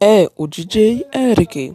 É o DJ Eric.